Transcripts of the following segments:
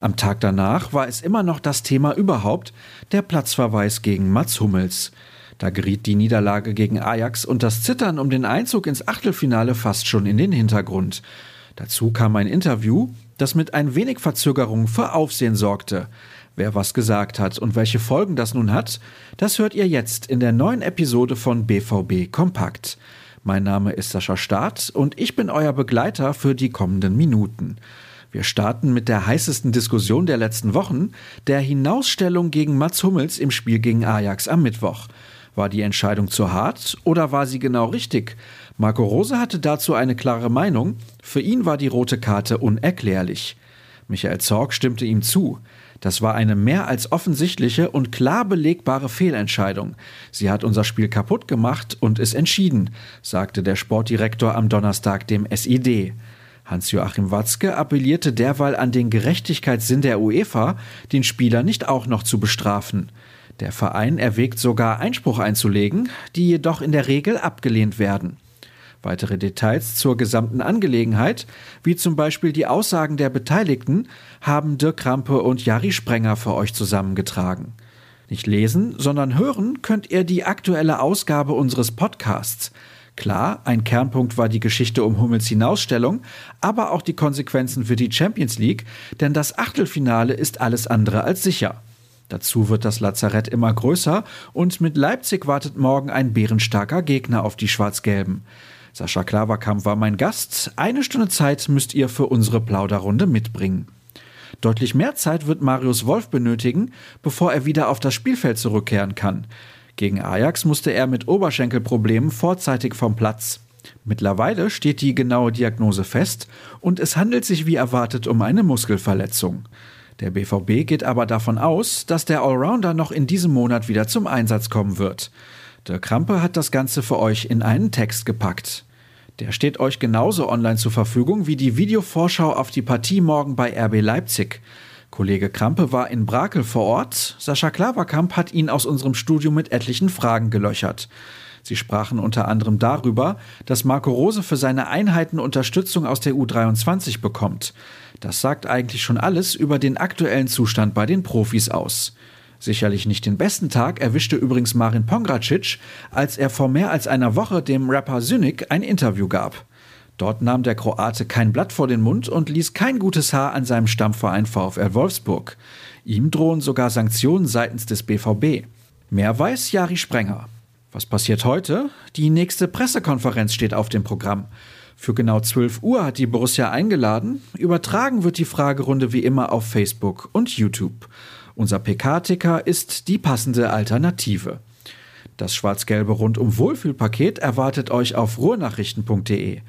Am Tag danach war es immer noch das Thema überhaupt, der Platzverweis gegen Mats Hummels. Da geriet die Niederlage gegen Ajax und das Zittern um den Einzug ins Achtelfinale fast schon in den Hintergrund. Dazu kam ein Interview, das mit ein wenig Verzögerung für Aufsehen sorgte. Wer was gesagt hat und welche Folgen das nun hat, das hört ihr jetzt in der neuen Episode von BVB Kompakt. Mein Name ist Sascha Staat und ich bin euer Begleiter für die kommenden Minuten. Wir starten mit der heißesten Diskussion der letzten Wochen, der Hinausstellung gegen Mats Hummels im Spiel gegen Ajax am Mittwoch. War die Entscheidung zu hart oder war sie genau richtig? Marco Rose hatte dazu eine klare Meinung. Für ihn war die rote Karte unerklärlich. Michael Zorg stimmte ihm zu. Das war eine mehr als offensichtliche und klar belegbare Fehlentscheidung. Sie hat unser Spiel kaputt gemacht und ist entschieden, sagte der Sportdirektor am Donnerstag dem SID. Hans-Joachim Watzke appellierte derweil an den Gerechtigkeitssinn der UEFA, den Spieler nicht auch noch zu bestrafen. Der Verein erwägt sogar Einspruch einzulegen, die jedoch in der Regel abgelehnt werden. Weitere Details zur gesamten Angelegenheit, wie zum Beispiel die Aussagen der Beteiligten, haben Dirk Krampe und Jari Sprenger für euch zusammengetragen. Nicht lesen, sondern hören könnt ihr die aktuelle Ausgabe unseres Podcasts. Klar, ein Kernpunkt war die Geschichte um Hummels Hinausstellung, aber auch die Konsequenzen für die Champions League, denn das Achtelfinale ist alles andere als sicher. Dazu wird das Lazarett immer größer und mit Leipzig wartet morgen ein bärenstarker Gegner auf die Schwarz-Gelben. Sascha Klaverkamp war mein Gast. Eine Stunde Zeit müsst ihr für unsere Plauderrunde mitbringen. Deutlich mehr Zeit wird Marius Wolf benötigen, bevor er wieder auf das Spielfeld zurückkehren kann. Gegen Ajax musste er mit Oberschenkelproblemen vorzeitig vom Platz. Mittlerweile steht die genaue Diagnose fest und es handelt sich wie erwartet um eine Muskelverletzung. Der BVB geht aber davon aus, dass der Allrounder noch in diesem Monat wieder zum Einsatz kommen wird. Der Krampe hat das Ganze für euch in einen Text gepackt. Der steht euch genauso online zur Verfügung wie die Videovorschau auf die Partie morgen bei RB Leipzig. Kollege Krampe war in Brakel vor Ort. Sascha Klaverkamp hat ihn aus unserem Studio mit etlichen Fragen gelöchert. Sie sprachen unter anderem darüber, dass Marco Rose für seine Einheiten Unterstützung aus der U23 bekommt. Das sagt eigentlich schon alles über den aktuellen Zustand bei den Profis aus. Sicherlich nicht den besten Tag erwischte übrigens Marin Pongracic, als er vor mehr als einer Woche dem Rapper Synik ein Interview gab. Dort nahm der Kroate kein Blatt vor den Mund und ließ kein gutes Haar an seinem Stammverein VfL Wolfsburg. Ihm drohen sogar Sanktionen seitens des BVB. Mehr weiß Jari Sprenger. Was passiert heute? Die nächste Pressekonferenz steht auf dem Programm. Für genau 12 Uhr hat die Borussia eingeladen. Übertragen wird die Fragerunde wie immer auf Facebook und YouTube. Unser PK-Ticker ist die passende Alternative. Das schwarz-gelbe Rundum-Wohlfühlpaket erwartet euch auf ruhrnachrichten.de.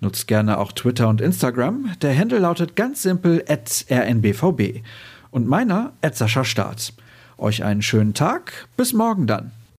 Nutzt gerne auch Twitter und Instagram. Der Handle lautet ganz simpel rnbvb. Und meiner Sascha Staat. Euch einen schönen Tag. Bis morgen dann.